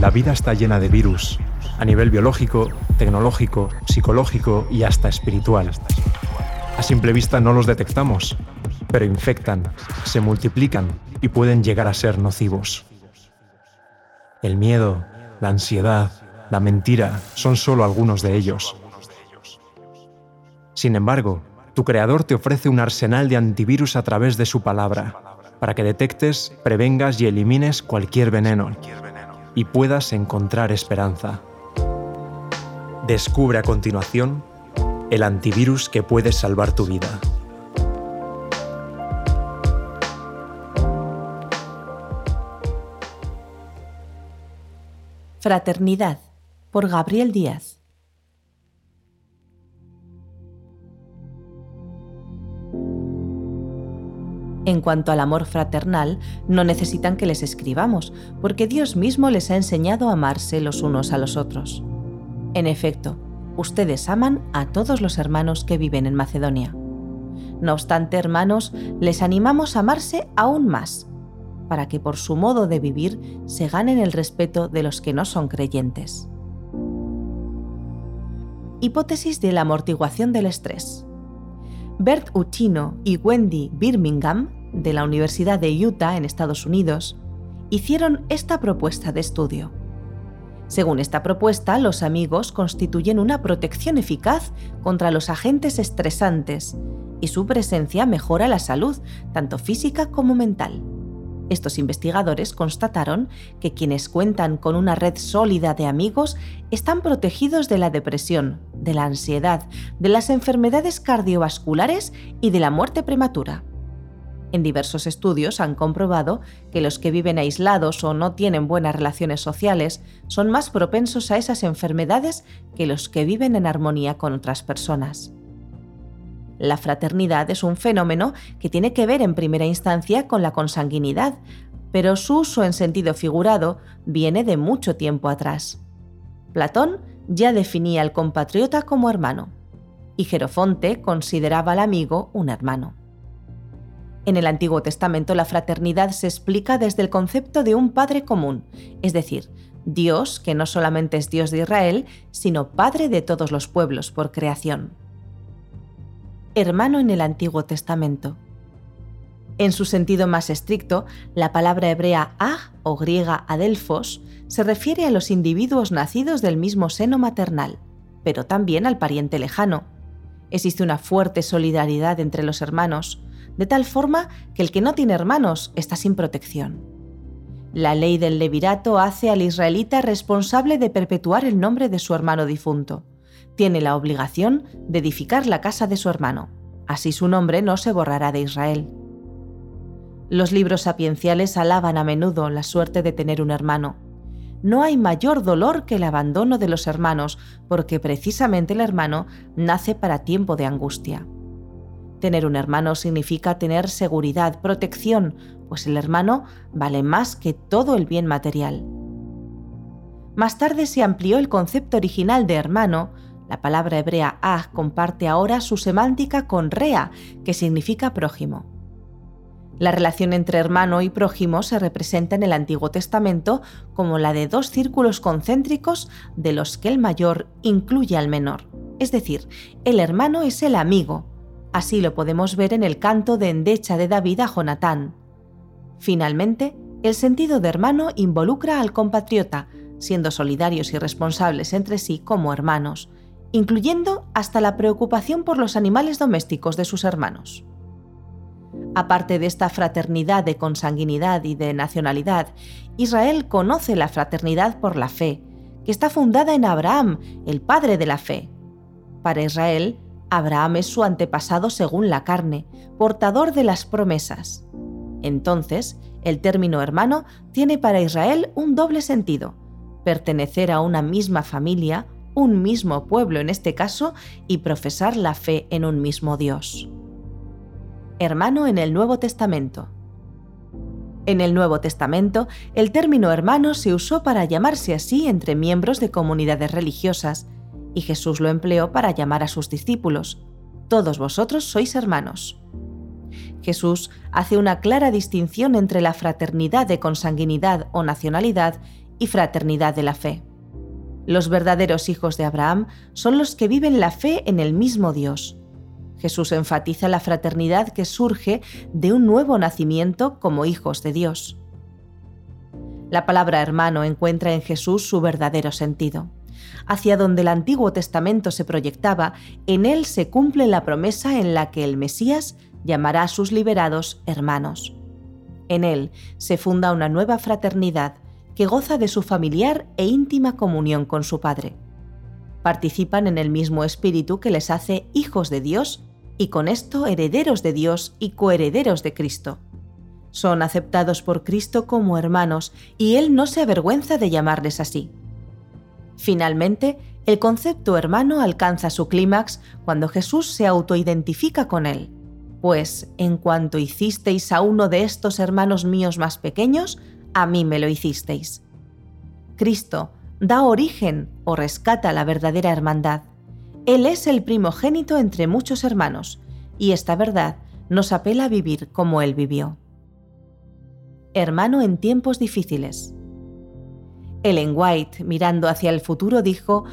La vida está llena de virus, a nivel biológico, tecnológico, psicológico y hasta espiritual. A simple vista no los detectamos, pero infectan, se multiplican y pueden llegar a ser nocivos. El miedo, la ansiedad, la mentira son solo algunos de ellos. Sin embargo, tu creador te ofrece un arsenal de antivirus a través de su palabra, para que detectes, prevengas y elimines cualquier veneno y puedas encontrar esperanza. Descubre a continuación el antivirus que puede salvar tu vida. Fraternidad por Gabriel Díaz. En cuanto al amor fraternal, no necesitan que les escribamos, porque Dios mismo les ha enseñado a amarse los unos a los otros. En efecto, ustedes aman a todos los hermanos que viven en Macedonia. No obstante, hermanos, les animamos a amarse aún más, para que por su modo de vivir se ganen el respeto de los que no son creyentes. Hipótesis de la amortiguación del estrés. Bert Uchino y Wendy Birmingham, de la Universidad de Utah en Estados Unidos, hicieron esta propuesta de estudio. Según esta propuesta, los amigos constituyen una protección eficaz contra los agentes estresantes y su presencia mejora la salud, tanto física como mental. Estos investigadores constataron que quienes cuentan con una red sólida de amigos están protegidos de la depresión, de la ansiedad, de las enfermedades cardiovasculares y de la muerte prematura. En diversos estudios han comprobado que los que viven aislados o no tienen buenas relaciones sociales son más propensos a esas enfermedades que los que viven en armonía con otras personas. La fraternidad es un fenómeno que tiene que ver en primera instancia con la consanguinidad, pero su uso en sentido figurado viene de mucho tiempo atrás. Platón ya definía al compatriota como hermano, y Jerofonte consideraba al amigo un hermano. En el Antiguo Testamento la fraternidad se explica desde el concepto de un Padre común, es decir, Dios que no solamente es Dios de Israel, sino Padre de todos los pueblos por creación hermano en el Antiguo Testamento. En su sentido más estricto, la palabra hebrea ah o griega adelfos se refiere a los individuos nacidos del mismo seno maternal, pero también al pariente lejano. Existe una fuerte solidaridad entre los hermanos, de tal forma que el que no tiene hermanos está sin protección. La ley del levirato hace al israelita responsable de perpetuar el nombre de su hermano difunto tiene la obligación de edificar la casa de su hermano. Así su nombre no se borrará de Israel. Los libros sapienciales alaban a menudo la suerte de tener un hermano. No hay mayor dolor que el abandono de los hermanos, porque precisamente el hermano nace para tiempo de angustia. Tener un hermano significa tener seguridad, protección, pues el hermano vale más que todo el bien material. Más tarde se amplió el concepto original de hermano la palabra hebrea ah comparte ahora su semántica con rea, que significa prójimo. La relación entre hermano y prójimo se representa en el Antiguo Testamento como la de dos círculos concéntricos de los que el mayor incluye al menor. Es decir, el hermano es el amigo. Así lo podemos ver en el canto de endecha de David a Jonatán. Finalmente, el sentido de hermano involucra al compatriota, siendo solidarios y responsables entre sí como hermanos incluyendo hasta la preocupación por los animales domésticos de sus hermanos. Aparte de esta fraternidad de consanguinidad y de nacionalidad, Israel conoce la fraternidad por la fe, que está fundada en Abraham, el padre de la fe. Para Israel, Abraham es su antepasado según la carne, portador de las promesas. Entonces, el término hermano tiene para Israel un doble sentido, pertenecer a una misma familia un mismo pueblo en este caso y profesar la fe en un mismo Dios. Hermano en el Nuevo Testamento. En el Nuevo Testamento, el término hermano se usó para llamarse así entre miembros de comunidades religiosas, y Jesús lo empleó para llamar a sus discípulos. Todos vosotros sois hermanos. Jesús hace una clara distinción entre la fraternidad de consanguinidad o nacionalidad y fraternidad de la fe. Los verdaderos hijos de Abraham son los que viven la fe en el mismo Dios. Jesús enfatiza la fraternidad que surge de un nuevo nacimiento como hijos de Dios. La palabra hermano encuentra en Jesús su verdadero sentido. Hacia donde el Antiguo Testamento se proyectaba, en él se cumple la promesa en la que el Mesías llamará a sus liberados hermanos. En él se funda una nueva fraternidad que goza de su familiar e íntima comunión con su Padre. Participan en el mismo espíritu que les hace hijos de Dios y con esto herederos de Dios y coherederos de Cristo. Son aceptados por Cristo como hermanos y Él no se avergüenza de llamarles así. Finalmente, el concepto hermano alcanza su clímax cuando Jesús se autoidentifica con él. Pues en cuanto hicisteis a uno de estos hermanos míos más pequeños, a mí me lo hicisteis. Cristo da origen o rescata la verdadera hermandad. Él es el primogénito entre muchos hermanos, y esta verdad nos apela a vivir como Él vivió. Hermano en tiempos difíciles. Ellen White, mirando hacia el futuro, dijo,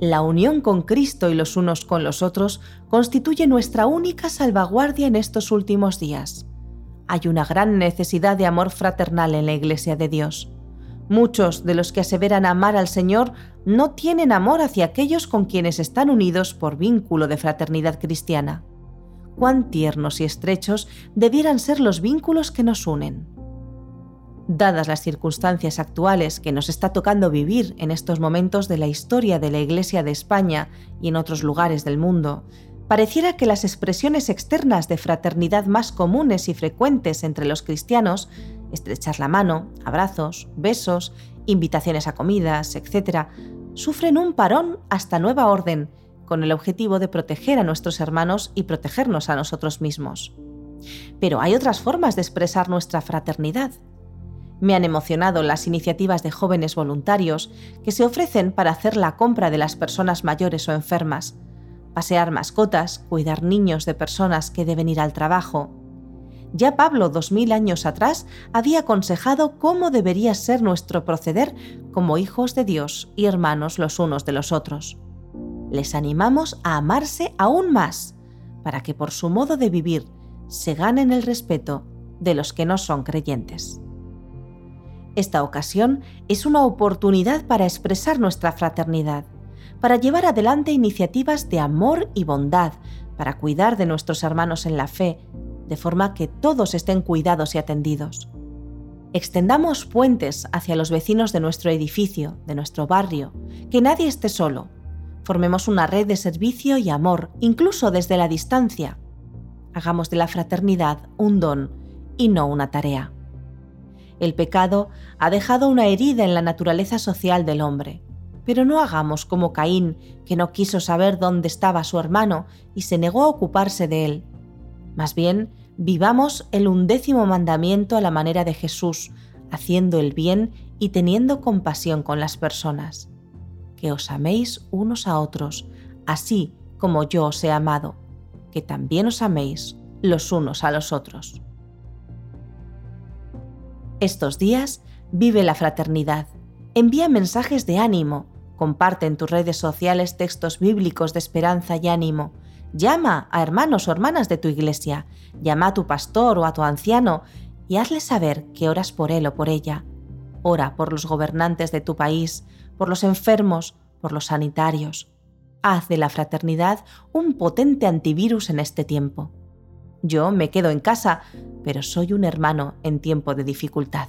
La unión con Cristo y los unos con los otros constituye nuestra única salvaguardia en estos últimos días. Hay una gran necesidad de amor fraternal en la Iglesia de Dios. Muchos de los que aseveran amar al Señor no tienen amor hacia aquellos con quienes están unidos por vínculo de fraternidad cristiana. Cuán tiernos y estrechos debieran ser los vínculos que nos unen dadas las circunstancias actuales que nos está tocando vivir en estos momentos de la historia de la Iglesia de España y en otros lugares del mundo, pareciera que las expresiones externas de fraternidad más comunes y frecuentes entre los cristianos, estrechar la mano, abrazos, besos, invitaciones a comidas, etc., sufren un parón hasta nueva orden, con el objetivo de proteger a nuestros hermanos y protegernos a nosotros mismos. Pero hay otras formas de expresar nuestra fraternidad me han emocionado las iniciativas de jóvenes voluntarios que se ofrecen para hacer la compra de las personas mayores o enfermas, pasear mascotas, cuidar niños de personas que deben ir al trabajo. Ya Pablo, dos mil años atrás, había aconsejado cómo debería ser nuestro proceder como hijos de Dios y hermanos los unos de los otros. Les animamos a amarse aún más, para que por su modo de vivir se ganen el respeto de los que no son creyentes. Esta ocasión es una oportunidad para expresar nuestra fraternidad, para llevar adelante iniciativas de amor y bondad, para cuidar de nuestros hermanos en la fe, de forma que todos estén cuidados y atendidos. Extendamos puentes hacia los vecinos de nuestro edificio, de nuestro barrio, que nadie esté solo. Formemos una red de servicio y amor, incluso desde la distancia. Hagamos de la fraternidad un don y no una tarea. El pecado ha dejado una herida en la naturaleza social del hombre. Pero no hagamos como Caín, que no quiso saber dónde estaba su hermano y se negó a ocuparse de él. Más bien, vivamos el undécimo mandamiento a la manera de Jesús, haciendo el bien y teniendo compasión con las personas. Que os améis unos a otros, así como yo os he amado, que también os améis los unos a los otros. Estos días vive la fraternidad. Envía mensajes de ánimo. Comparte en tus redes sociales textos bíblicos de esperanza y ánimo. Llama a hermanos o hermanas de tu iglesia. Llama a tu pastor o a tu anciano y hazle saber que oras por él o por ella. Ora por los gobernantes de tu país, por los enfermos, por los sanitarios. Haz de la fraternidad un potente antivirus en este tiempo. Yo me quedo en casa, pero soy un hermano en tiempo de dificultad.